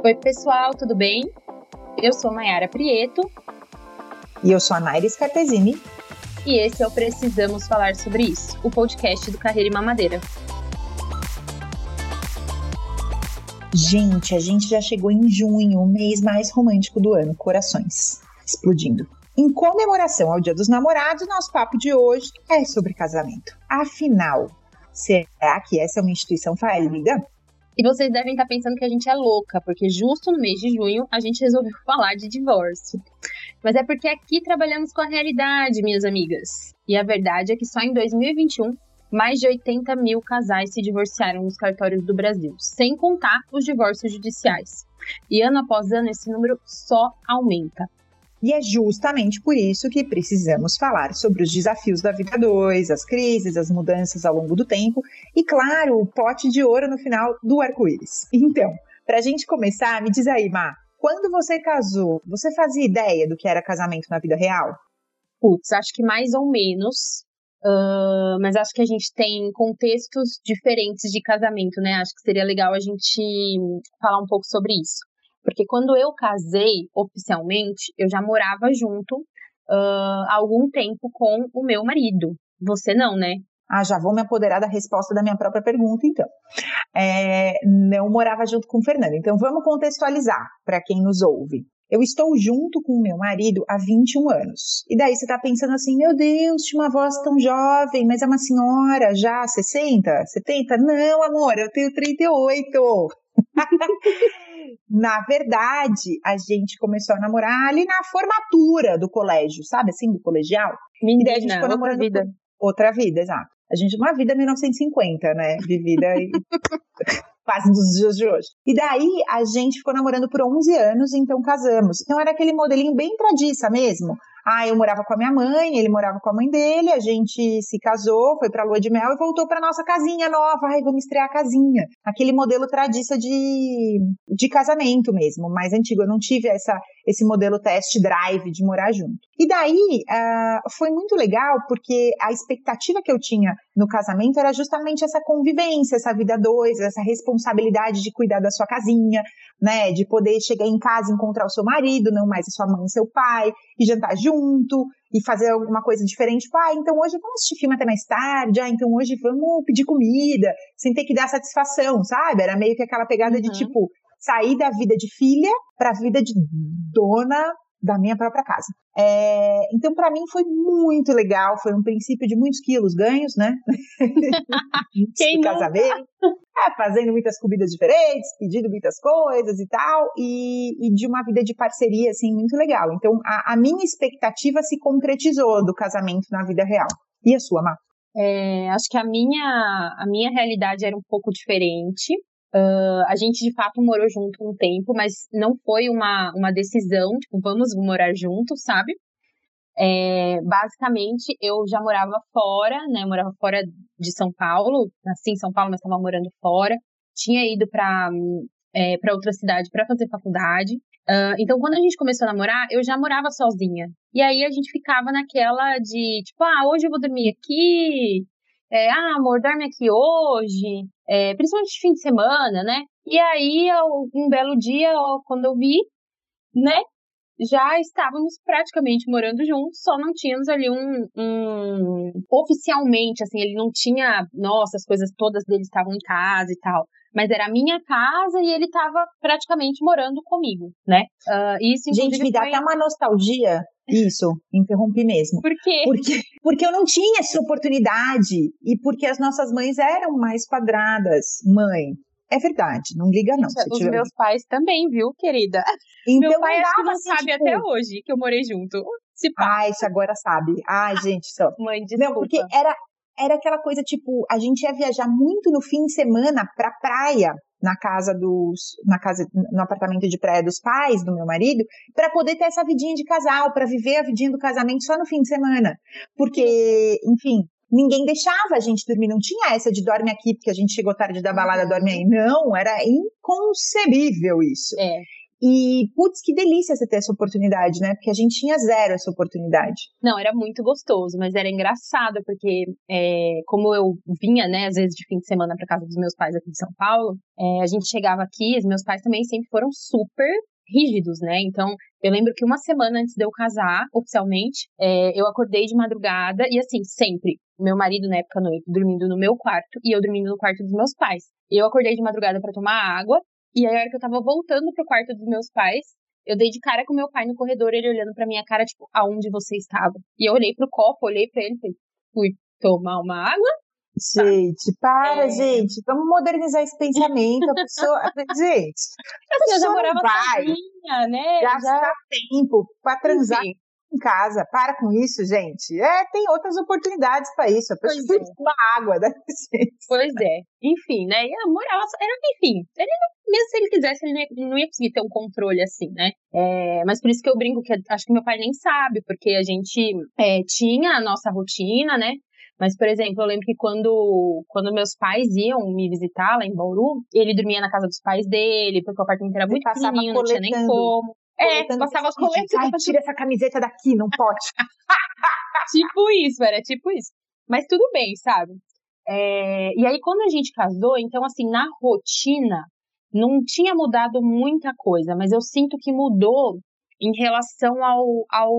Oi, pessoal, tudo bem? Eu sou Mayara Prieto. E eu sou a Naira Scarpesini. E esse é o Precisamos Falar Sobre Isso, o podcast do Carreira e Mamadeira. Gente, a gente já chegou em junho, o mês mais romântico do ano, corações explodindo. Em comemoração ao Dia dos Namorados, nosso papo de hoje é sobre casamento. Afinal, será que essa é uma instituição falida? E vocês devem estar pensando que a gente é louca, porque justo no mês de junho a gente resolveu falar de divórcio. Mas é porque aqui trabalhamos com a realidade, minhas amigas. E a verdade é que só em 2021 mais de 80 mil casais se divorciaram nos cartórios do Brasil, sem contar os divórcios judiciais. E ano após ano esse número só aumenta. E é justamente por isso que precisamos falar sobre os desafios da vida 2, as crises, as mudanças ao longo do tempo e, claro, o pote de ouro no final do arco-íris. Então, para a gente começar, me diz aí, Má, quando você casou, você fazia ideia do que era casamento na vida real? Putz, acho que mais ou menos. Uh, mas acho que a gente tem contextos diferentes de casamento, né? Acho que seria legal a gente falar um pouco sobre isso. Porque quando eu casei oficialmente, eu já morava junto uh, há algum tempo com o meu marido. Você não, né? Ah, já vou me apoderar da resposta da minha própria pergunta, então. É, não morava junto com o Fernando. Então vamos contextualizar para quem nos ouve. Eu estou junto com o meu marido há 21 anos. E daí você está pensando assim: meu Deus, tinha uma voz tão jovem, mas é uma senhora já, 60, 70? Não, amor, eu tenho 38. na verdade, a gente começou a namorar ali na formatura do colégio, sabe assim, do colegial? Menina, e daí a gente ficou namorando. Outra vida. Outra vida, exato. A gente, uma vida 1950, né? Vivida e quase nos dias de hoje. E daí a gente ficou namorando por 11 anos, então casamos. Então era aquele modelinho bem tradiça mesmo. Ah, eu morava com a minha mãe, ele morava com a mãe dele, a gente se casou, foi pra lua de mel e voltou pra nossa casinha nova. Ai, vamos estrear a casinha. Aquele modelo tradiça de, de casamento mesmo, mais antigo. Eu não tive essa, esse modelo test drive de morar junto. E daí uh, foi muito legal porque a expectativa que eu tinha no casamento era justamente essa convivência, essa vida dois, essa responsabilidade de cuidar da sua casinha, né? De poder chegar em casa e encontrar o seu marido, não mais a sua mãe e seu pai, e jantar junto, e fazer alguma coisa diferente. Tipo, ah, então hoje vamos assistir filme até mais tarde, ah, então hoje vamos pedir comida, sem ter que dar satisfação, sabe? Era meio que aquela pegada uhum. de tipo, sair da vida de filha para a vida de dona da minha própria casa. É, então, para mim, foi muito legal. Foi um princípio de muitos quilos ganhos, né? Quem casamento. É, fazendo muitas comidas diferentes, pedindo muitas coisas e tal, e, e, de uma vida de parceria, assim, muito legal. Então, a, a, minha expectativa se concretizou do casamento na vida real. E a sua, Má? É, acho que a minha, a minha realidade era um pouco diferente. Uh, a gente de fato morou junto um tempo, mas não foi uma, uma decisão, tipo, vamos morar juntos, sabe? É, basicamente, eu já morava fora, né? Morava fora de São Paulo, nasci em São Paulo, mas estava morando fora. Tinha ido para é, para outra cidade para fazer faculdade. Uh, então, quando a gente começou a namorar, eu já morava sozinha. E aí a gente ficava naquela de, tipo, ah, hoje eu vou dormir aqui, é, ah, amor, dorme aqui hoje, é, principalmente fim de semana, né? E aí, um belo dia, quando eu vi, né, já estávamos praticamente morando juntos, só não tínhamos ali um, um, oficialmente, assim, ele não tinha, nossa, as coisas todas dele estavam em casa e tal. Mas era a minha casa e ele estava praticamente morando comigo, né? Uh, isso, Gente, me dá foi... até uma nostalgia isso, interrompi mesmo. Por quê? Porque, porque eu não tinha essa oportunidade e porque as nossas mães eram mais quadradas. Mãe, é verdade, não liga não. Os tiver... meus pais também, viu, querida? Então, Meu pai acho que não assim, sabe tipo... até hoje que eu morei junto. Se Ai, isso agora sabe. Ai, gente, só. Mãe, desculpa. Não, porque era, era aquela coisa, tipo, a gente ia viajar muito no fim de semana pra praia na casa dos, na casa, no apartamento de praia dos pais do meu marido, para poder ter essa vidinha de casal, para viver a vidinha do casamento só no fim de semana, porque, enfim, ninguém deixava a gente dormir, não tinha essa de dorme aqui porque a gente chegou tarde da balada, dorme aí, não, era inconcebível isso. É. E, putz, que delícia você ter essa oportunidade, né? Porque a gente tinha zero essa oportunidade. Não, era muito gostoso, mas era engraçado, porque é, como eu vinha, né, às vezes de fim de semana para casa dos meus pais aqui de São Paulo, é, a gente chegava aqui, os meus pais também sempre foram super rígidos, né? Então, eu lembro que uma semana antes de eu casar, oficialmente, é, eu acordei de madrugada e assim, sempre, meu marido na época noite dormindo no meu quarto e eu dormindo no quarto dos meus pais. Eu acordei de madrugada para tomar água e aí a hora que eu tava voltando pro quarto dos meus pais, eu dei de cara com meu pai no corredor, ele olhando pra minha cara, tipo, aonde você estava? E eu olhei pro copo, olhei pra ele e falei, fui tomar uma água, Gente, para, é... gente. Vamos modernizar esse pensamento. A pessoa. gente. A pessoa já morava sozinha, né? Gastar já... tempo para transar Enfim. Em casa. Para com isso, gente. É, tem outras oportunidades para isso. A pessoa precisa é. tomar água, né? Pois é. Enfim, né? E a morava. Era, enfim, ele mesmo se ele quisesse, ele não ia conseguir ter um controle assim, né? É, mas por isso que eu brinco que acho que meu pai nem sabe, porque a gente é, tinha a nossa rotina, né? Mas, por exemplo, eu lembro que quando, quando meus pais iam me visitar lá em Bauru, ele dormia na casa dos pais dele, porque o apartamento era muito pequenininho, não tinha nem como. É, passava coletando. Ai, tira essa camiseta daqui, não pode. tipo isso, era tipo isso. Mas tudo bem, sabe? É, e aí, quando a gente casou, então, assim, na rotina, não tinha mudado muita coisa, mas eu sinto que mudou em relação ao, ao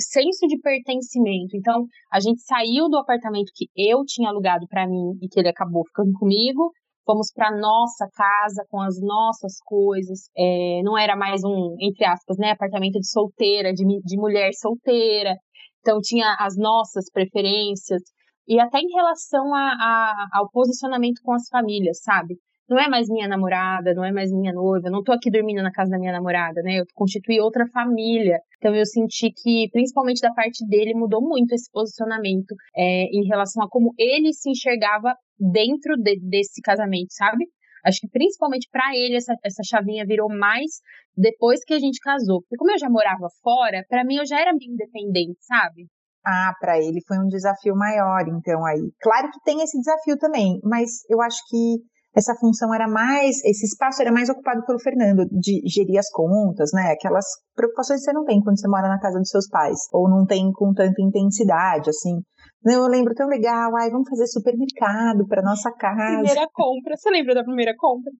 senso de pertencimento. Então, a gente saiu do apartamento que eu tinha alugado para mim e que ele acabou ficando comigo. Fomos para nossa casa com as nossas coisas. É, não era mais um, entre aspas, né, apartamento de solteira, de, de mulher solteira. Então, tinha as nossas preferências. E até em relação a, a, ao posicionamento com as famílias, sabe? Não é mais minha namorada, não é mais minha noiva, não tô aqui dormindo na casa da minha namorada, né? Eu constituí outra família. Então eu senti que, principalmente da parte dele, mudou muito esse posicionamento é, em relação a como ele se enxergava dentro de, desse casamento, sabe? Acho que principalmente para ele essa, essa chavinha virou mais depois que a gente casou. Porque como eu já morava fora, para mim eu já era bem independente, sabe? Ah, para ele foi um desafio maior, então aí. Claro que tem esse desafio também, mas eu acho que essa função era mais, esse espaço era mais ocupado pelo Fernando, de gerir as contas, né? Aquelas preocupações que você não tem quando você mora na casa dos seus pais, ou não tem com tanta intensidade, assim. Eu lembro tão legal, ai, vamos fazer supermercado para nossa casa. Primeira compra, você lembra da primeira compra?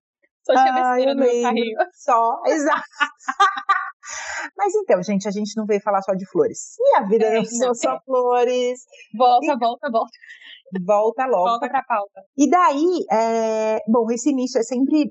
Só tinha ah, besteira no meu carrinho. Só, exato. Mas então, gente, a gente não veio falar só de flores. E a vida é, não são só flores. Volta, e... volta, volta. Volta logo. Volta pra pauta. E daí, é, bom, esse início é sempre,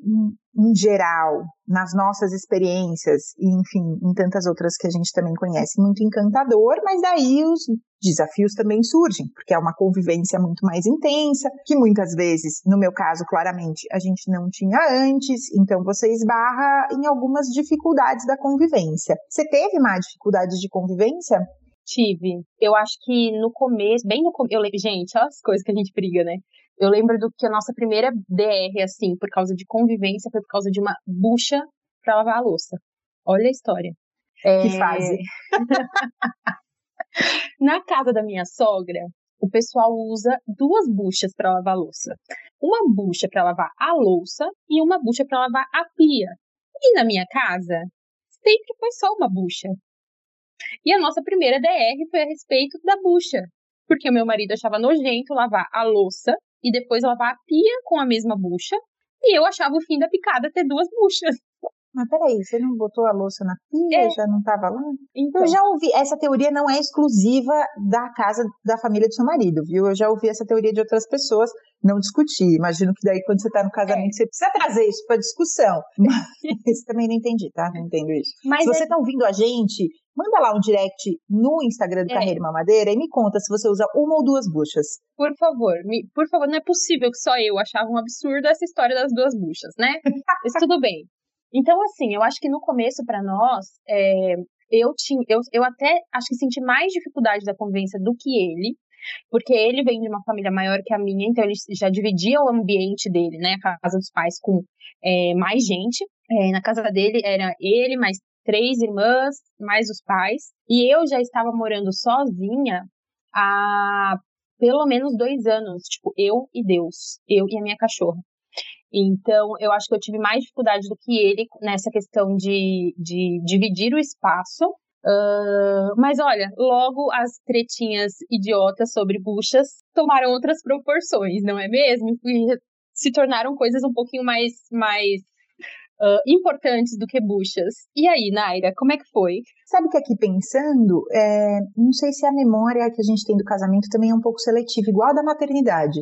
em geral, nas nossas experiências, e enfim, em tantas outras que a gente também conhece, muito encantador, mas daí os desafios também surgem, porque é uma convivência muito mais intensa, que muitas vezes, no meu caso, claramente, a gente não tinha antes, então você esbarra em algumas dificuldades da convivência. Você teve má dificuldades de convivência? Tive. Eu acho que no começo, bem no começo, gente, olha as coisas que a gente briga, né? Eu lembro do que a nossa primeira DR, assim, por causa de convivência, foi por causa de uma bucha para lavar a louça. Olha a história. Que é... fase. Na casa da minha sogra, o pessoal usa duas buchas para lavar a louça. Uma bucha para lavar a louça e uma bucha para lavar a pia. E na minha casa, sempre foi só uma bucha. E a nossa primeira DR foi a respeito da bucha, porque o meu marido achava nojento lavar a louça e depois lavar a pia com a mesma bucha, e eu achava o fim da picada ter duas buchas. Mas peraí, você não botou a louça na pia? É. Já não estava lá? Então. Eu já ouvi, essa teoria não é exclusiva da casa da família do seu marido, viu? Eu já ouvi essa teoria de outras pessoas, não discuti. Imagino que daí, quando você está no casamento, é. você precisa trazer isso para discussão. Mas também não entendi, tá? Não entendo isso. Mas se é... você está ouvindo a gente, manda lá um direct no Instagram do é. Carreira Mamadeira e me conta se você usa uma ou duas buchas. Por favor, me, por favor, não é possível que só eu achava um absurdo essa história das duas buchas, né? Mas tudo bem. Então, assim, eu acho que no começo, para nós, é, eu, tinha, eu, eu até acho que senti mais dificuldade da convivência do que ele, porque ele vem de uma família maior que a minha, então ele já dividia o ambiente dele, né, a casa dos pais, com é, mais gente. É, na casa dele era ele, mais três irmãs, mais os pais. E eu já estava morando sozinha há pelo menos dois anos, tipo, eu e Deus, eu e a minha cachorra. Então, eu acho que eu tive mais dificuldade do que ele nessa questão de, de dividir o espaço. Uh, mas olha, logo as tretinhas idiotas sobre buchas tomaram outras proporções, não é mesmo? E se tornaram coisas um pouquinho mais, mais uh, importantes do que buchas. E aí, Naira, como é que foi? Sabe que aqui pensando, é, não sei se a memória que a gente tem do casamento também é um pouco seletiva, igual a da maternidade.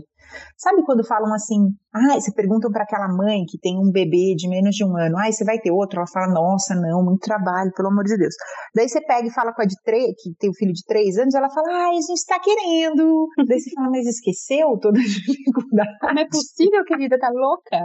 Sabe quando falam assim, ah, você perguntam para aquela mãe que tem um bebê de menos de um ano, ah, você vai ter outro? Ela fala, nossa, não, muito trabalho, pelo amor de Deus. Daí você pega e fala com a de três, que tem um filho de três anos, ela fala, ah, a gente está querendo. Daí você fala, mas esqueceu toda a dificuldade? Não é possível, querida, tá louca?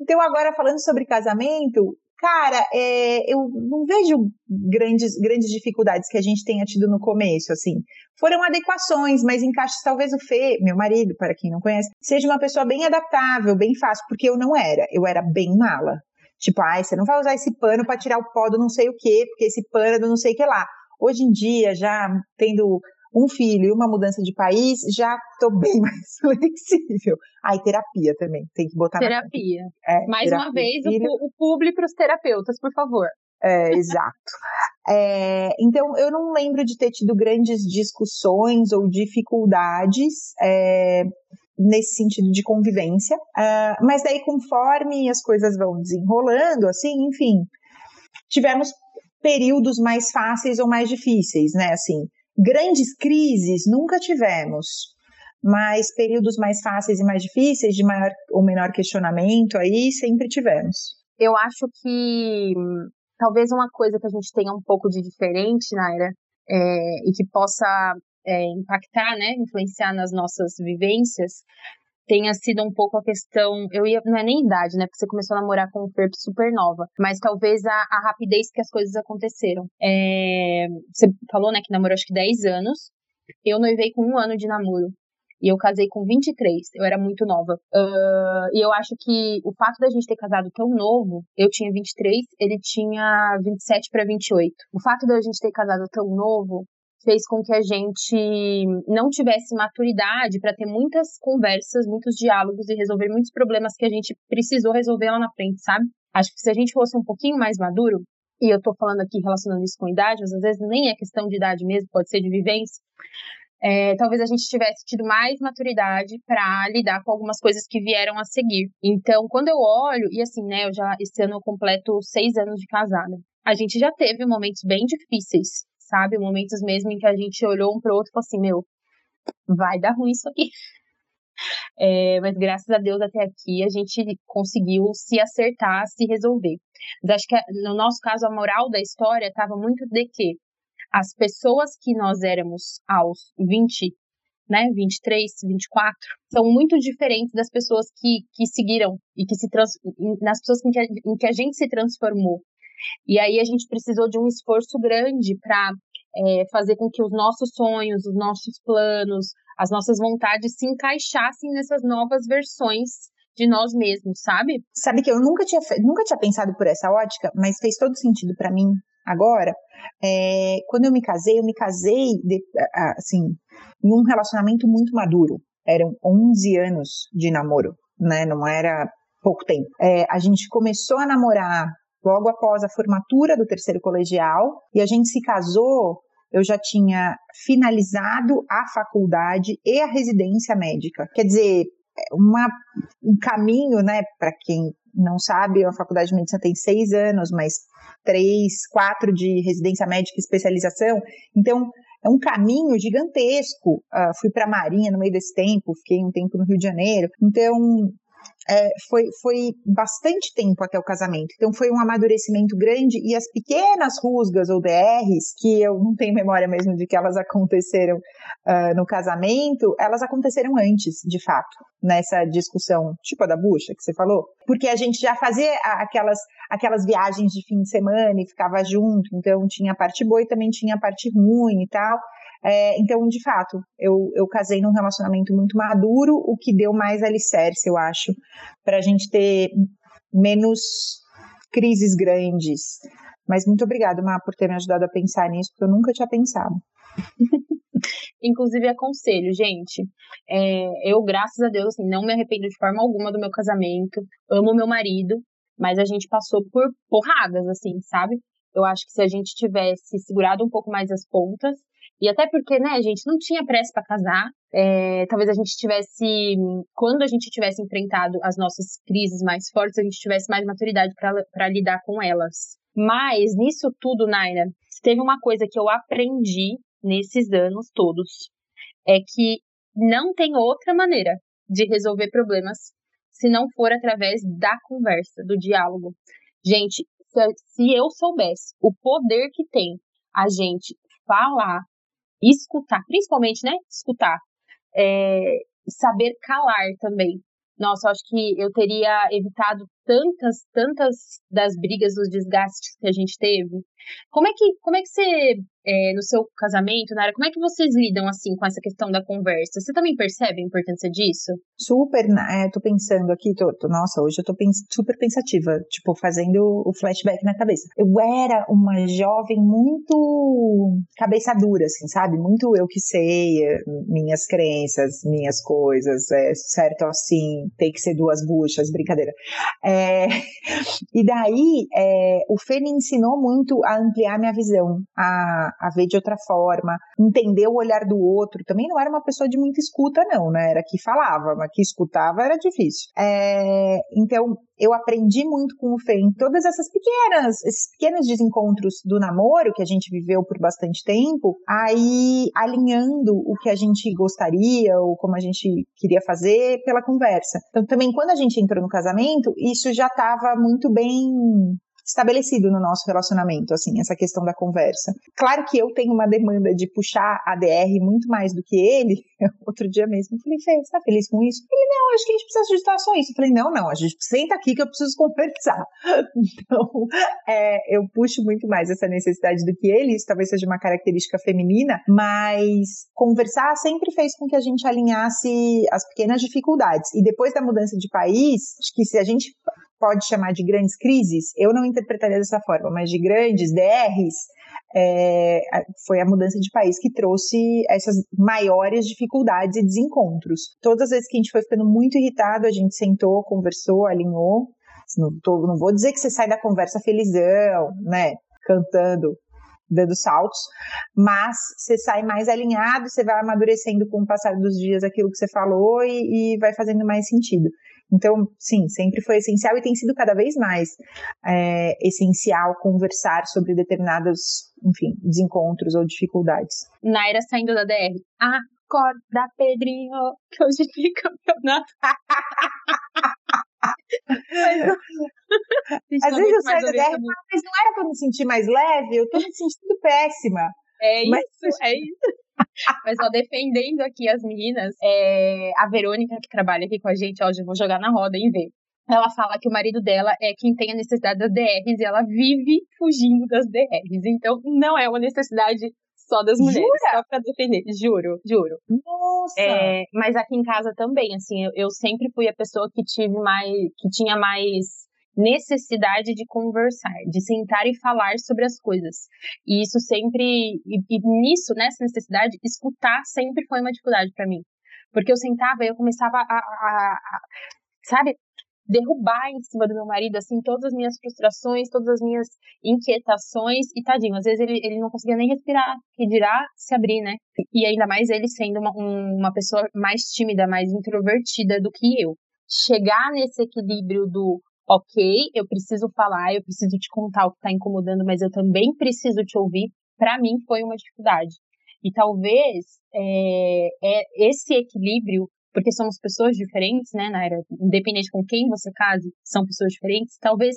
Então agora falando sobre casamento, Cara, é, eu não vejo grandes, grandes dificuldades que a gente tenha tido no começo, assim. Foram adequações, mas encaixes talvez o Fê, meu marido, para quem não conhece, seja uma pessoa bem adaptável, bem fácil, porque eu não era. Eu era bem mala. Tipo, ai, você não vai usar esse pano para tirar o pó do não sei o quê, porque esse pano é do não sei o que lá. Hoje em dia, já tendo um filho e uma mudança de país, já estou bem mais flexível. Aí, ah, terapia também, tem que botar Terapia. É, mais terapia, uma vez, o, o público para os terapeutas, por favor. É, exato. É, então, eu não lembro de ter tido grandes discussões ou dificuldades é, nesse sentido de convivência, uh, mas daí, conforme as coisas vão desenrolando, assim, enfim, tivemos períodos mais fáceis ou mais difíceis, né? Assim, Grandes crises nunca tivemos, mas períodos mais fáceis e mais difíceis, de maior ou menor questionamento, aí sempre tivemos. Eu acho que talvez uma coisa que a gente tenha um pouco de diferente, Naira, é, e que possa é, impactar, né, influenciar nas nossas vivências, tenha sido um pouco a questão, eu ia, não é nem idade, né, porque você começou a namorar com o Ferp super nova, mas talvez a, a, rapidez que as coisas aconteceram. É, você falou, né, que namorou acho que 10 anos, eu noivei com um ano de namoro. E eu casei com 23, eu era muito nova. Uh, e eu acho que o fato da gente ter casado tão novo, eu tinha 23, ele tinha 27 para 28. O fato da gente ter casado tão novo fez com que a gente não tivesse maturidade para ter muitas conversas, muitos diálogos e resolver muitos problemas que a gente precisou resolver lá na frente, sabe? Acho que se a gente fosse um pouquinho mais maduro, e eu tô falando aqui relacionando isso com idade, mas às vezes nem é questão de idade mesmo, pode ser de vivência. É, talvez a gente tivesse tido mais maturidade para lidar com algumas coisas que vieram a seguir. Então, quando eu olho, e assim, né, eu já esse ano eu completo seis anos de casada. A gente já teve momentos bem difíceis, sabe? Momentos mesmo em que a gente olhou um pro outro e falou assim, meu, vai dar ruim isso aqui. É, mas graças a Deus até aqui a gente conseguiu se acertar, se resolver. Mas acho que no nosso caso a moral da história estava muito de que as pessoas que nós éramos aos 20, né, 23, 24, são muito diferentes das pessoas que, que seguiram e que se trans, nas pessoas em que, a, em que a gente se transformou. E aí a gente precisou de um esforço grande para é, fazer com que os nossos sonhos, os nossos planos, as nossas vontades se encaixassem nessas novas versões de nós mesmos, sabe? Sabe que eu nunca tinha, nunca tinha pensado por essa ótica, mas fez todo sentido para mim agora. É, quando eu me casei, eu me casei de, assim, em um relacionamento muito maduro. Eram 11 anos de namoro, né? Não era pouco tempo. É, a gente começou a namorar logo após a formatura do terceiro colegial, e a gente se casou. Eu já tinha finalizado a faculdade e a residência médica. Quer dizer, é uma, um caminho, né, para quem não sabe, a faculdade de medicina tem seis anos, mas três, quatro de residência médica e especialização. Então, é um caminho gigantesco. Uh, fui para a Marinha no meio desse tempo, fiquei um tempo no Rio de Janeiro. Então, é, foi, foi bastante tempo até o casamento. Então foi um amadurecimento grande e as pequenas rusgas ou DRs, que eu não tenho memória mesmo de que elas aconteceram uh, no casamento, elas aconteceram antes, de fato, nessa discussão, tipo a da bucha que você falou. Porque a gente já fazia aquelas, aquelas viagens de fim de semana e ficava junto, então tinha a parte boa e também tinha a parte ruim e tal. É, então, de fato, eu, eu casei num relacionamento muito maduro, o que deu mais alicerce, eu acho, para a gente ter menos crises grandes. Mas muito obrigada, Má, por ter me ajudado a pensar nisso, porque eu nunca tinha pensado. inclusive aconselho, gente. É, eu, graças a Deus, assim, não me arrependo de forma alguma do meu casamento. Amo meu marido, mas a gente passou por porradas, assim, sabe? Eu acho que se a gente tivesse segurado um pouco mais as pontas, e até porque, né, a gente não tinha pressa para casar, é, talvez a gente tivesse, quando a gente tivesse enfrentado as nossas crises mais fortes, a gente tivesse mais maturidade para lidar com elas. Mas nisso tudo, Naira, teve uma coisa que eu aprendi nesses anos todos, é que não tem outra maneira de resolver problemas se não for através da conversa, do diálogo. Gente, se eu soubesse o poder que tem a gente falar, escutar, principalmente, né? Escutar, é, saber calar também. Nossa, acho que eu teria evitado tantas, tantas das brigas, dos desgastes que a gente teve. Como é que, como é que você é, no seu casamento, Nara, como é que vocês lidam assim com essa questão da conversa? Você também percebe a importância disso? Super, né? tô pensando aqui, tô, tô, nossa, hoje eu tô pens super pensativa, tipo, fazendo o flashback na cabeça. Eu era uma jovem muito cabeça dura, assim, sabe? Muito eu que sei, eh, minhas crenças, minhas coisas, é certo assim, tem que ser duas buchas, brincadeira. É, e daí, é, o Fê me ensinou muito a ampliar minha visão, a a, ver de outra forma, entender o olhar do outro. Também não era uma pessoa de muita escuta, não, né? Era que falava, mas que escutava era difícil. É, então, eu aprendi muito com o Fê em todas essas pequenas, esses pequenos desencontros do namoro que a gente viveu por bastante tempo, aí alinhando o que a gente gostaria ou como a gente queria fazer pela conversa. Então, também quando a gente entrou no casamento, isso já estava muito bem estabelecido no nosso relacionamento, assim, essa questão da conversa. Claro que eu tenho uma demanda de puxar a DR muito mais do que ele. Outro dia mesmo, eu falei, Fê, você tá feliz com isso? Ele, não, acho que a gente precisa ajustar só isso. Eu falei, não, não, a gente senta aqui que eu preciso conversar. Então, é, eu puxo muito mais essa necessidade do que ele, isso talvez seja uma característica feminina, mas conversar sempre fez com que a gente alinhasse as pequenas dificuldades. E depois da mudança de país, acho que se a gente pode chamar de grandes crises, eu não interpretaria dessa forma, mas de grandes DRs, é, foi a mudança de país que trouxe essas maiores dificuldades e desencontros. Todas as vezes que a gente foi ficando muito irritado, a gente sentou, conversou, alinhou. Não, tô, não vou dizer que você sai da conversa felizão, né? Cantando, dando saltos, mas você sai mais alinhado, você vai amadurecendo com o passar dos dias aquilo que você falou e, e vai fazendo mais sentido. Então, sim, sempre foi essencial e tem sido cada vez mais é, essencial conversar sobre determinados, enfim, desencontros ou dificuldades. Naira saindo da DR. Acorda, Pedrinho, que hoje tem campeonato. Às vezes eu saio da DR, mas não era para me sentir mais leve, eu tô me sentindo péssima. É isso, mas... é isso. Mas, ó, defendendo aqui as meninas, é, a Verônica, que trabalha aqui com a gente, ó, eu vou jogar na roda e ver. Ela fala que o marido dela é quem tem a necessidade das DRs e ela vive fugindo das DRs. Então, não é uma necessidade só das mulheres, Jura? só pra defender. Juro, juro. Nossa! É, mas aqui em casa também, assim, eu, eu sempre fui a pessoa que tive mais, que tinha mais necessidade de conversar, de sentar e falar sobre as coisas. E isso sempre, e, e nisso, nessa necessidade, escutar sempre foi uma dificuldade para mim. Porque eu sentava e eu começava a, a, a, sabe, derrubar em cima do meu marido, assim, todas as minhas frustrações, todas as minhas inquietações, e tadinho, às vezes ele, ele não conseguia nem respirar, que dirá se abrir, né? E ainda mais ele sendo uma, um, uma pessoa mais tímida, mais introvertida do que eu. Chegar nesse equilíbrio do ok, eu preciso falar, eu preciso te contar o que está incomodando, mas eu também preciso te ouvir, para mim foi uma dificuldade. E talvez é, é esse equilíbrio, porque somos pessoas diferentes, né, Naira? Independente com quem você case, são pessoas diferentes, talvez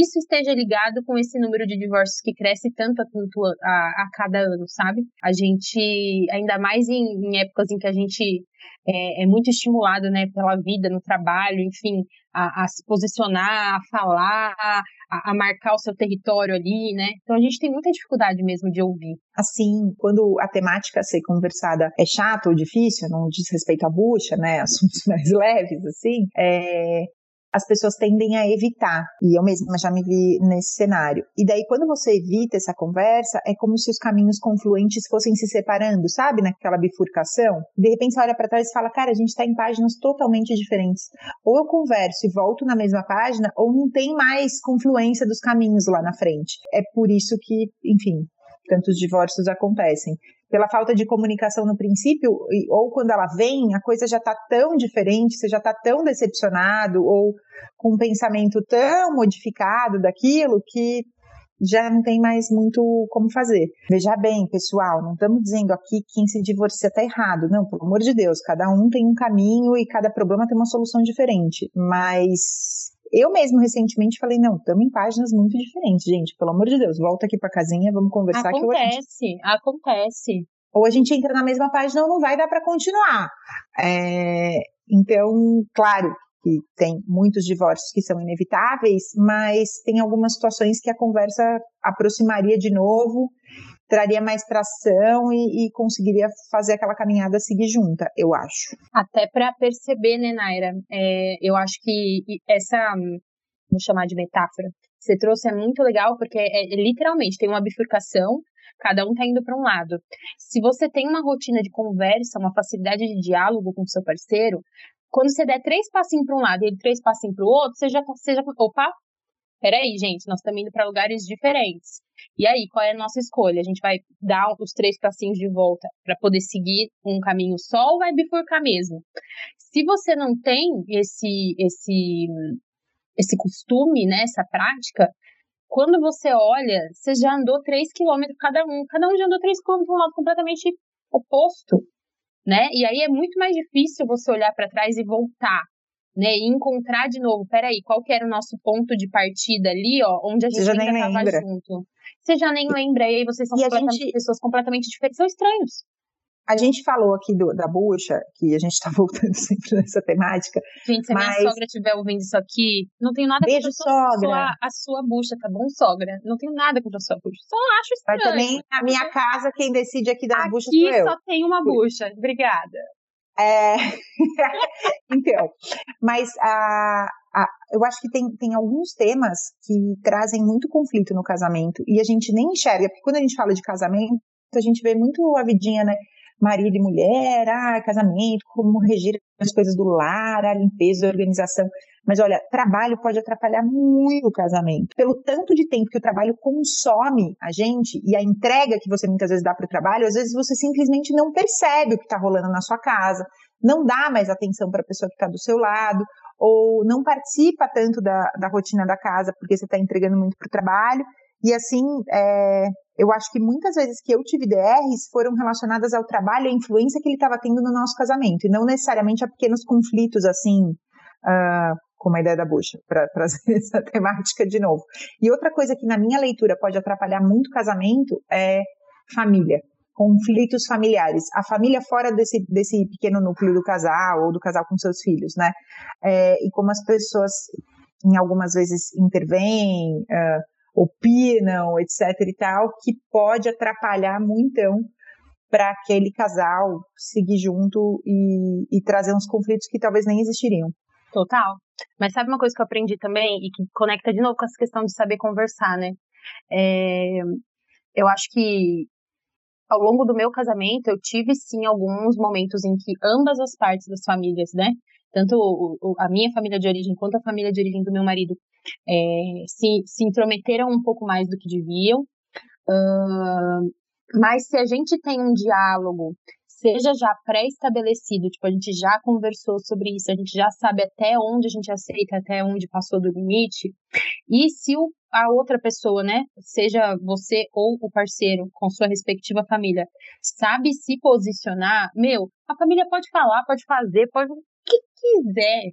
isso esteja ligado com esse número de divórcios que cresce tanto a, tanto a, a cada ano, sabe? A gente, ainda mais em, em épocas em que a gente é, é, muito estimulado, né, pela vida, no trabalho, enfim, a, a se posicionar, a falar, a, a, marcar o seu território ali, né? Então a gente tem muita dificuldade mesmo de ouvir. Assim, quando a temática a ser conversada é chata ou difícil, não diz respeito à bucha, né, assuntos mais leves, assim, é, as pessoas tendem a evitar. E eu mesma já me vi nesse cenário. E daí, quando você evita essa conversa, é como se os caminhos confluentes fossem se separando, sabe? Naquela bifurcação. De repente, você olha para trás e fala, cara, a gente está em páginas totalmente diferentes. Ou eu converso e volto na mesma página, ou não tem mais confluência dos caminhos lá na frente. É por isso que, enfim, tantos divórcios acontecem pela falta de comunicação no princípio, ou quando ela vem, a coisa já está tão diferente, você já está tão decepcionado, ou com um pensamento tão modificado daquilo, que já não tem mais muito como fazer. Veja bem, pessoal, não estamos dizendo aqui que quem se divorcia está errado. Não, pelo amor de Deus, cada um tem um caminho e cada problema tem uma solução diferente. Mas eu mesmo recentemente falei, não, estamos em páginas muito diferentes, gente. Pelo amor de Deus, volta aqui para casinha, vamos conversar. Acontece, que acontece. Ou a gente entra na mesma página ou não vai dar para continuar. É, então, claro que tem muitos divórcios que são inevitáveis, mas tem algumas situações que a conversa aproximaria de novo traria mais tração e, e, conseguiria fazer aquela caminhada seguir junta, eu acho. Até para perceber, né, Naira? É, eu acho que essa, vou chamar de metáfora, você trouxe é muito legal, porque é, é literalmente tem uma bifurcação, cada um tá indo para um lado. Se você tem uma rotina de conversa, uma facilidade de diálogo com seu parceiro, quando você der três passinhos para um lado e ele três passinhos para o outro, você já, você já, opa, peraí, gente, nós estamos indo para lugares diferentes. E aí, qual é a nossa escolha? A gente vai dar os três passinhos de volta para poder seguir um caminho só ou vai bifurcar mesmo? Se você não tem esse esse esse costume, né, essa prática, quando você olha, você já andou três quilômetros cada um, cada um já andou três quilômetros para um lado completamente oposto, né? E aí é muito mais difícil você olhar para trás e voltar né, e encontrar de novo, peraí, qual que era o nosso ponto de partida ali, ó, onde a gente ainda estava junto. Você já nem lembra, e aí vocês são completamente, gente... pessoas completamente diferentes, são estranhos. A gente falou aqui do, da bucha, que a gente tá voltando sempre nessa temática. Gente, se a minha sogra estiver ouvindo isso aqui, não tenho nada Beijo, contra sogra. A, sua, a sua bucha, tá bom, sogra? Não tenho nada contra a sua bucha. Só acho estranho. Mas também, na minha casa, quem decide aqui das aqui buchas sou eu. Aqui só tem uma bucha. Obrigada. É... então, mas a, a, eu acho que tem, tem alguns temas que trazem muito conflito no casamento e a gente nem enxerga, porque quando a gente fala de casamento, a gente vê muito a vidinha, né? Marido e mulher, ah, casamento, como regir as coisas do lar, a limpeza, a organização. Mas olha, trabalho pode atrapalhar muito o casamento. Pelo tanto de tempo que o trabalho consome a gente e a entrega que você muitas vezes dá para o trabalho, às vezes você simplesmente não percebe o que está rolando na sua casa, não dá mais atenção para a pessoa que está do seu lado, ou não participa tanto da, da rotina da casa porque você está entregando muito para o trabalho. E assim, é, eu acho que muitas vezes que eu tive DRs foram relacionadas ao trabalho e à influência que ele estava tendo no nosso casamento, e não necessariamente a pequenos conflitos assim, uh, como a ideia da bucha, para trazer essa temática de novo. E outra coisa que na minha leitura pode atrapalhar muito o casamento é família, conflitos familiares. A família fora desse, desse pequeno núcleo do casal ou do casal com seus filhos, né? É, e como as pessoas, em algumas vezes, intervêm, uh, opinam, etc e tal, que pode atrapalhar muito, para aquele casal seguir junto e, e trazer uns conflitos que talvez nem existiriam. Total. Mas sabe uma coisa que eu aprendi também e que conecta de novo com essa questão de saber conversar, né? É, eu acho que ao longo do meu casamento eu tive sim alguns momentos em que ambas as partes das famílias, né? Tanto a minha família de origem quanto a família de origem do meu marido é, se, se intrometeram um pouco mais do que deviam. Uh, mas se a gente tem um diálogo seja já pré-estabelecido, tipo, a gente já conversou sobre isso, a gente já sabe até onde a gente aceita, até onde passou do limite. E se o, a outra pessoa, né, seja você ou o parceiro com sua respectiva família, sabe se posicionar, meu, a família pode falar, pode fazer, pode o que quiser,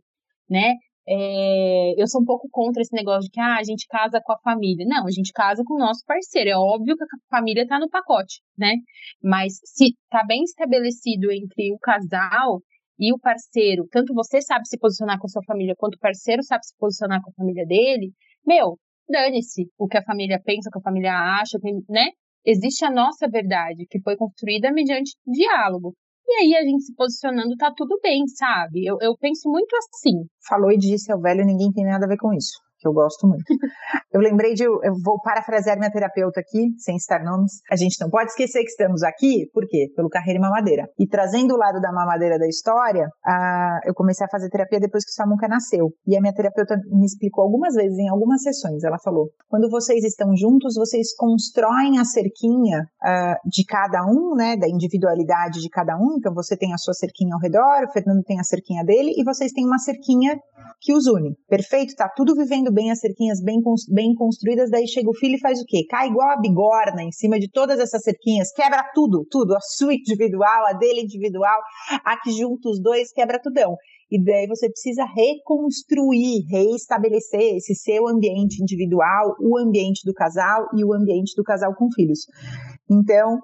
né? É, eu sou um pouco contra esse negócio de que ah, a gente casa com a família. Não, a gente casa com o nosso parceiro. É óbvio que a família está no pacote, né? Mas se está bem estabelecido entre o casal e o parceiro, tanto você sabe se posicionar com a sua família, quanto o parceiro sabe se posicionar com a família dele, meu, dane-se o que a família pensa, o que a família acha, né? Existe a nossa verdade, que foi construída mediante diálogo. E aí a gente se posicionando, tá tudo bem, sabe? Eu, eu penso muito assim. Falou e disse ao velho, ninguém tem nada a ver com isso que eu gosto muito. Eu lembrei de, eu vou parafrasear minha terapeuta aqui, sem citar nomes. A gente não pode esquecer que estamos aqui, por quê? Pelo Carreira e Mamadeira. E trazendo o lado da mamadeira da história, a, eu comecei a fazer terapia depois que o Samuca nasceu. E a minha terapeuta me explicou algumas vezes, em algumas sessões, ela falou: quando vocês estão juntos, vocês constroem a cerquinha uh, de cada um, né, da individualidade de cada um. Então você tem a sua cerquinha ao redor, o Fernando tem a cerquinha dele, e vocês têm uma cerquinha que os une. Perfeito? Tá tudo vivendo bem, as cerquinhas bem, bem construídas, daí chega o filho e faz o quê? Cai igual a bigorna em cima de todas essas cerquinhas, quebra tudo, tudo, a sua individual, a dele individual, a que junta os dois, quebra tudão. E daí você precisa reconstruir, reestabelecer esse seu ambiente individual, o ambiente do casal e o ambiente do casal com filhos. Então,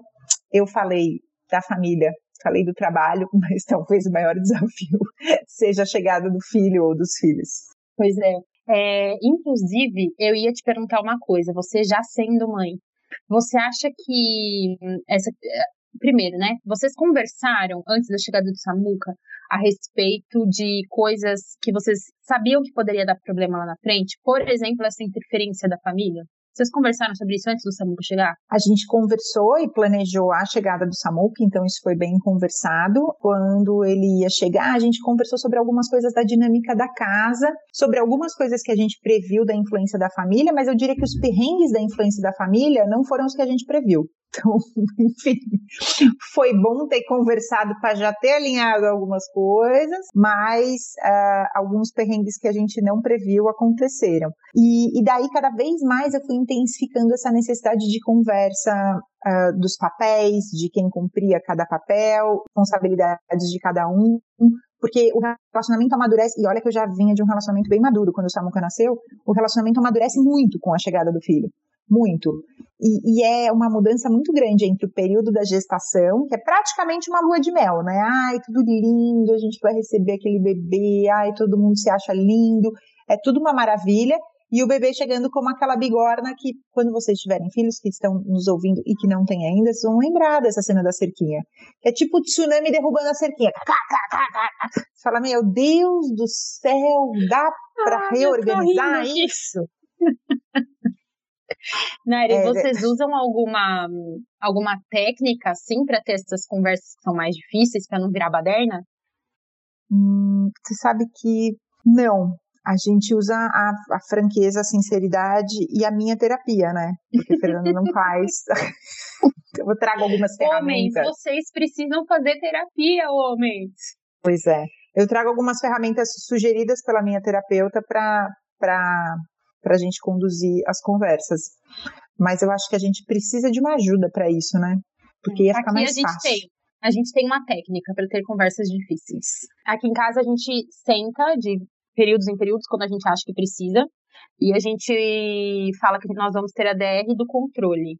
eu falei da família falei do trabalho, mas talvez o maior desafio seja a chegada do filho ou dos filhos. Pois é. é. Inclusive, eu ia te perguntar uma coisa, você já sendo mãe, você acha que essa. Primeiro, né? Vocês conversaram antes da chegada do Samuca a respeito de coisas que vocês sabiam que poderia dar problema lá na frente? Por exemplo, essa interferência da família? Vocês conversaram sobre isso antes do Samuca chegar? A gente conversou e planejou a chegada do Samuca, então isso foi bem conversado. Quando ele ia chegar, a gente conversou sobre algumas coisas da dinâmica da casa, sobre algumas coisas que a gente previu da influência da família, mas eu diria que os perrengues da influência da família não foram os que a gente previu. Então, enfim, foi bom ter conversado para já ter alinhado algumas coisas, mas uh, alguns perrengues que a gente não previu aconteceram. E, e, daí, cada vez mais, eu fui intensificando essa necessidade de conversa uh, dos papéis, de quem cumpria cada papel, responsabilidades de cada um, porque o relacionamento amadurece, e olha que eu já vinha de um relacionamento bem maduro quando o Samuca nasceu, o relacionamento amadurece muito com a chegada do filho muito. E, e, é uma mudança muito grande entre o período da gestação, que é praticamente uma lua de mel, né? Ai, tudo lindo, a gente vai receber aquele bebê, ai, todo mundo se acha lindo, é tudo uma maravilha. E o bebê chegando como aquela bigorna que, quando vocês tiverem filhos que estão nos ouvindo e que não têm ainda, vocês vão lembrar dessa cena da cerquinha. É tipo o tsunami derrubando a cerquinha. Você fala, meu Deus do céu, dá para ah, reorganizar isso? Naira, é, vocês usam alguma, alguma técnica, assim, para ter essas conversas que são mais difíceis, para não virar baderna? Hum, você sabe que não. A gente usa a, a, franqueza, a sinceridade e a minha terapia, né? Porque Fernando não faz. Eu trago algumas ferramentas. Homens, vocês precisam fazer terapia, homens. Pois é. Eu trago algumas ferramentas sugeridas pela minha terapeuta para para a gente conduzir as conversas. Mas eu acho que a gente precisa de uma ajuda para isso, né? Porque ia ficar Aqui mais a gente fácil. Tem. A gente tem uma técnica para ter conversas difíceis. Aqui em casa a gente senta de períodos em períodos quando a gente acha que precisa. E a gente fala que nós vamos ter a DR do controle.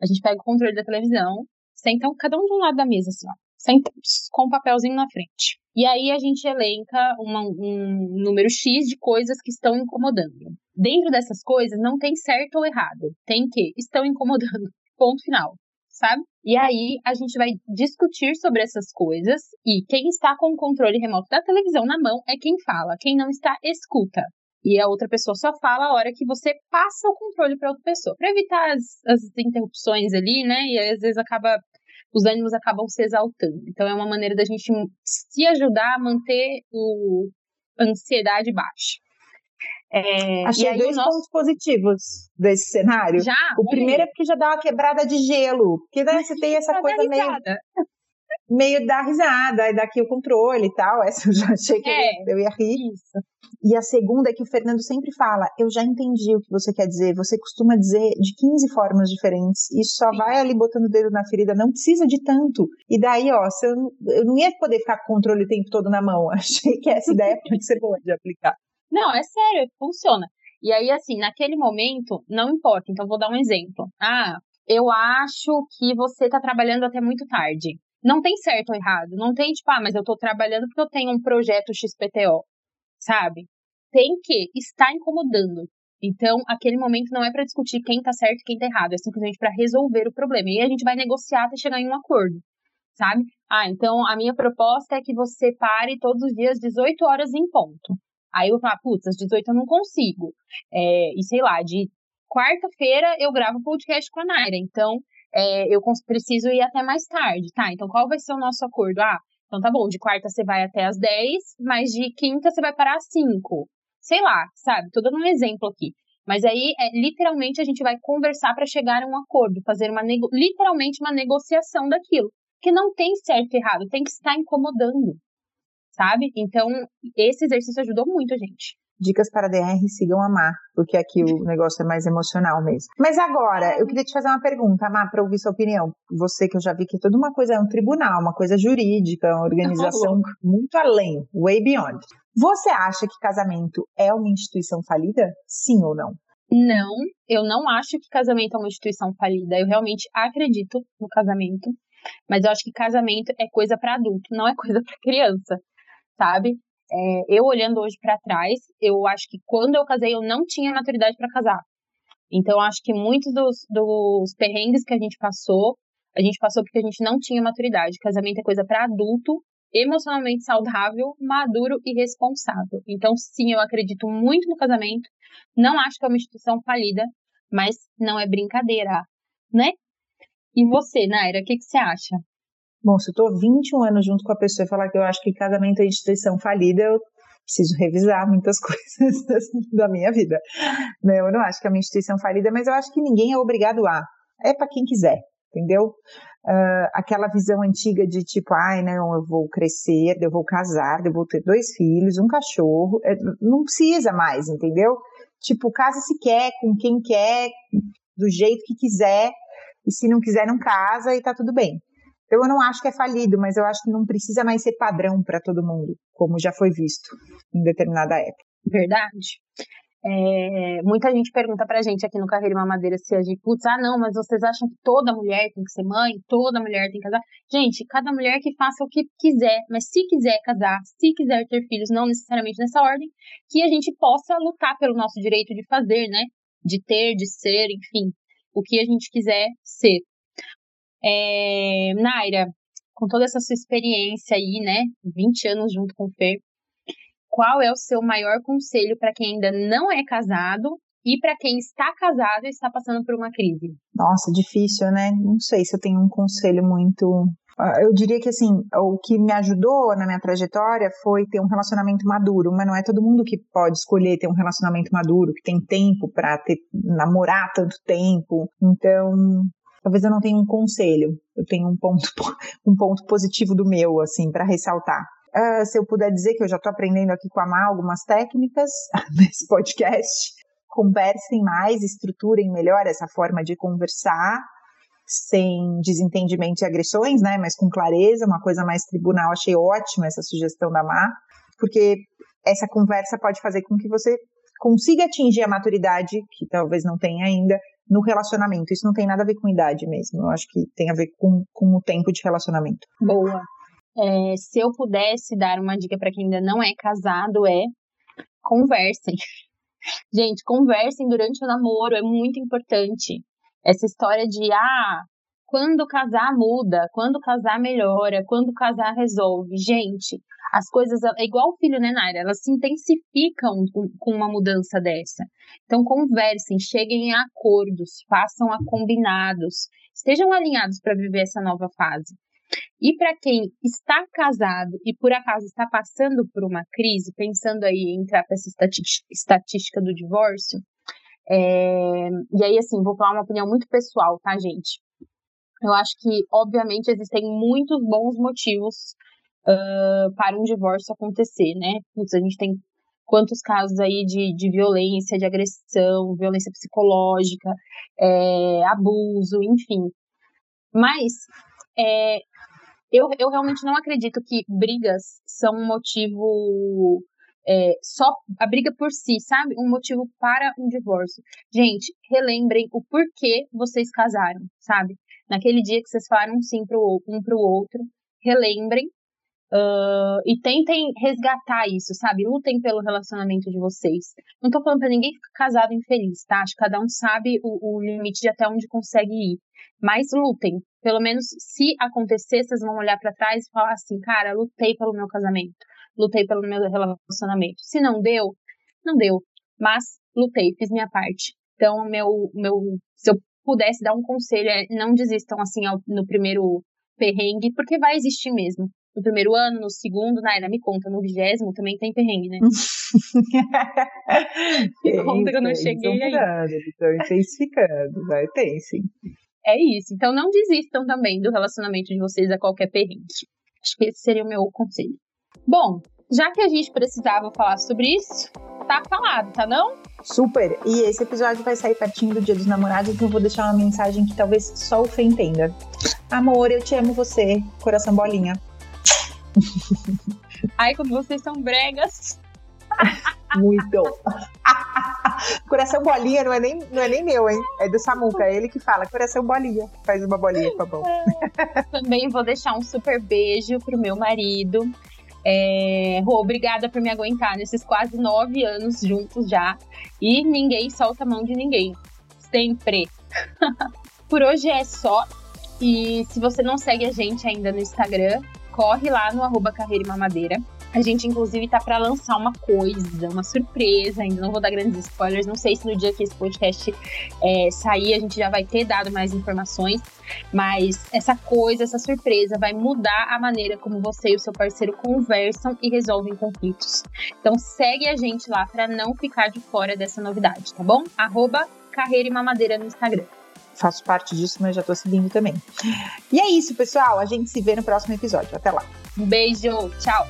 A gente pega o controle da televisão, senta cada um de um lado da mesa, assim, ó. Senta com um papelzinho na frente. E aí a gente elenca uma, um número X de coisas que estão incomodando. Dentro dessas coisas não tem certo ou errado, tem que estão incomodando. Ponto final, sabe? E aí a gente vai discutir sobre essas coisas e quem está com o controle remoto da televisão na mão é quem fala, quem não está escuta. E a outra pessoa só fala a hora que você passa o controle para outra pessoa, para evitar as, as interrupções ali, né? E às vezes acaba os ânimos acabam se exaltando. Então é uma maneira da gente se ajudar a manter o ansiedade baixa. É, Achei dois nosso... pontos positivos desse cenário. Já? O primeiro é porque já dá uma quebrada de gelo. Porque né, você tem essa coisa meio, meio da risada, e daqui o controle e tal. Essa eu já achei que é, eu ia rir. Isso. E a segunda é que o Fernando sempre fala: Eu já entendi o que você quer dizer. Você costuma dizer de 15 formas diferentes. E só Sim. vai ali botando o dedo na ferida. Não precisa de tanto. E daí, ó, eu, eu não ia poder ficar com o controle o tempo todo na mão. Achei que essa ideia pode ser boa de aplicar. Não, é sério, funciona. E aí, assim, naquele momento, não importa. Então, vou dar um exemplo. Ah, eu acho que você tá trabalhando até muito tarde. Não tem certo ou errado. Não tem, tipo, ah, mas eu tô trabalhando porque eu tenho um projeto XPTO. Sabe? Tem que estar incomodando. Então, aquele momento não é para discutir quem tá certo e quem tá errado. É simplesmente para resolver o problema. E aí a gente vai negociar até chegar em um acordo. sabe? Ah, então a minha proposta é que você pare todos os dias 18 horas em ponto. Aí eu falo, putz, às 18 eu não consigo. É, e sei lá, de quarta-feira eu gravo podcast com a Naira, então é, eu preciso ir até mais tarde, tá? Então qual vai ser o nosso acordo? Ah, então tá bom, de quarta você vai até às 10, mas de quinta você vai parar às 5. Sei lá, sabe? Tô dando um exemplo aqui. Mas aí, é, literalmente, a gente vai conversar para chegar a um acordo, fazer uma literalmente uma negociação daquilo. Que não tem certo e errado, tem que estar incomodando, sabe? Então, esse exercício ajudou muito a gente. Dicas para DR, sigam a Mar, porque aqui o negócio é mais emocional mesmo. Mas agora, eu queria te fazer uma pergunta, Mar, para ouvir sua opinião. Você que eu já vi que toda uma coisa é um tribunal, uma coisa jurídica, uma organização muito além, way beyond. Você acha que casamento é uma instituição falida? Sim ou não? Não, eu não acho que casamento é uma instituição falida. Eu realmente acredito no casamento, mas eu acho que casamento é coisa para adulto, não é coisa para criança, sabe? É, eu olhando hoje para trás, eu acho que quando eu casei eu não tinha maturidade para casar. Então acho que muitos dos, dos perrengues que a gente passou, a gente passou porque a gente não tinha maturidade. Casamento é coisa para adulto, emocionalmente saudável, maduro e responsável. Então sim, eu acredito muito no casamento. Não acho que é uma instituição falida, mas não é brincadeira, né? E você, Naira, o que, que você acha? Bom, se eu estou 21 anos junto com a pessoa e falar que eu acho que casamento é instituição falida, eu preciso revisar muitas coisas da minha vida. Né? Eu não acho que é uma instituição falida, mas eu acho que ninguém é obrigado a. É para quem quiser, entendeu? Uh, aquela visão antiga de tipo, ai, não, eu vou crescer, eu vou casar, eu vou ter dois filhos, um cachorro, é, não precisa mais, entendeu? Tipo, casa se quer, com quem quer, do jeito que quiser, e se não quiser, não casa e tá tudo bem. Então, eu não acho que é falido, mas eu acho que não precisa mais ser padrão para todo mundo, como já foi visto em determinada época. Verdade. É, muita gente pergunta pra gente aqui no Carreira Mamadeira se a gente, putz, ah não, mas vocês acham que toda mulher tem que ser mãe, toda mulher tem que casar? Gente, cada mulher que faça o que quiser, mas se quiser casar, se quiser ter filhos, não necessariamente nessa ordem, que a gente possa lutar pelo nosso direito de fazer, né? De ter, de ser, enfim, o que a gente quiser ser. É, Naira, com toda essa sua experiência aí, né? 20 anos junto com o Fer, qual é o seu maior conselho para quem ainda não é casado e para quem está casado e está passando por uma crise? Nossa, difícil, né? Não sei se eu tenho um conselho muito. Ah, eu diria que assim, o que me ajudou na minha trajetória foi ter um relacionamento maduro, mas não é todo mundo que pode escolher ter um relacionamento maduro, que tem tempo para namorar tanto tempo. Então, talvez eu não tenha um conselho, eu tenho um ponto, um ponto positivo do meu, assim, para ressaltar. Uh, se eu puder dizer que eu já estou aprendendo aqui com a Má algumas técnicas nesse podcast, conversem mais, estruturem melhor essa forma de conversar, sem desentendimento e agressões, né, mas com clareza, uma coisa mais tribunal. Achei ótima essa sugestão da Má, porque essa conversa pode fazer com que você consiga atingir a maturidade, que talvez não tenha ainda, no relacionamento. Isso não tem nada a ver com idade mesmo. Eu acho que tem a ver com, com o tempo de relacionamento. Boa. É, se eu pudesse dar uma dica para quem ainda não é casado, é conversem. Gente, conversem durante o namoro, é muito importante. Essa história de, ah, quando casar muda, quando casar melhora, quando casar resolve. Gente, as coisas, é igual o filho, né, Naira? Elas se intensificam com uma mudança dessa. Então, conversem, cheguem a acordos, façam a combinados, estejam alinhados para viver essa nova fase. E para quem está casado e por acaso está passando por uma crise, pensando aí em entrar para essa estatística do divórcio, é... e aí assim, vou falar uma opinião muito pessoal, tá, gente? Eu acho que, obviamente, existem muitos bons motivos uh, para um divórcio acontecer, né? Putz, a gente tem quantos casos aí de, de violência, de agressão, violência psicológica, é, abuso, enfim. Mas é, eu, eu realmente não acredito que brigas são um motivo é, só a briga por si, sabe? Um motivo para um divórcio. Gente, relembrem o porquê vocês casaram, sabe? Naquele dia que vocês falaram sim pro, um para o outro, relembrem Uh, e tentem resgatar isso, sabe? Lutem pelo relacionamento de vocês. Não tô falando pra ninguém ficar casado infeliz, tá? Acho que cada um sabe o, o limite de até onde consegue ir. Mas lutem, Pelo menos se acontecer, vocês vão olhar para trás e falar assim, cara, lutei pelo meu casamento, lutei pelo meu relacionamento. Se não deu, não deu, mas lutei, fiz minha parte. Então, meu, meu, se eu pudesse dar um conselho, é não desistam assim no primeiro perrengue, porque vai existir mesmo. No primeiro ano, no segundo, Naira, me conta, no vigésimo também tem perrengue, né? me conta que eu não cheguei aí. Estão intensificando, vai ter sim. É isso. Então não desistam também do relacionamento de vocês a qualquer perrengue. Acho que esse seria o meu conselho. Bom, já que a gente precisava falar sobre isso, tá falado, tá não? Super! E esse episódio vai sair pertinho do Dia dos Namorados, então eu vou deixar uma mensagem que talvez só o Fê entenda. Amor, eu te amo você, coração bolinha. Ai, como vocês são bregas. Muito. coração bolinha não é, nem, não é nem meu, hein? É do Samuca, é ele que fala coração bolinha. Faz uma bolinha a mão. Também vou deixar um super beijo pro meu marido. É, Rô, obrigada por me aguentar nesses quase nove anos juntos já. E ninguém solta a mão de ninguém. Sempre. por hoje é só. E se você não segue a gente ainda no Instagram, corre lá no arroba Carreira Mamadeira. A gente, inclusive, tá para lançar uma coisa, uma surpresa. Ainda não vou dar grandes spoilers. Não sei se no dia que esse podcast é, sair a gente já vai ter dado mais informações. Mas essa coisa, essa surpresa vai mudar a maneira como você e o seu parceiro conversam e resolvem conflitos. Então segue a gente lá para não ficar de fora dessa novidade, tá bom? Arroba Carreira e Mamadeira no Instagram faço parte disso, mas já tô seguindo também. E é isso, pessoal. A gente se vê no próximo episódio. Até lá. Um beijo. Tchau.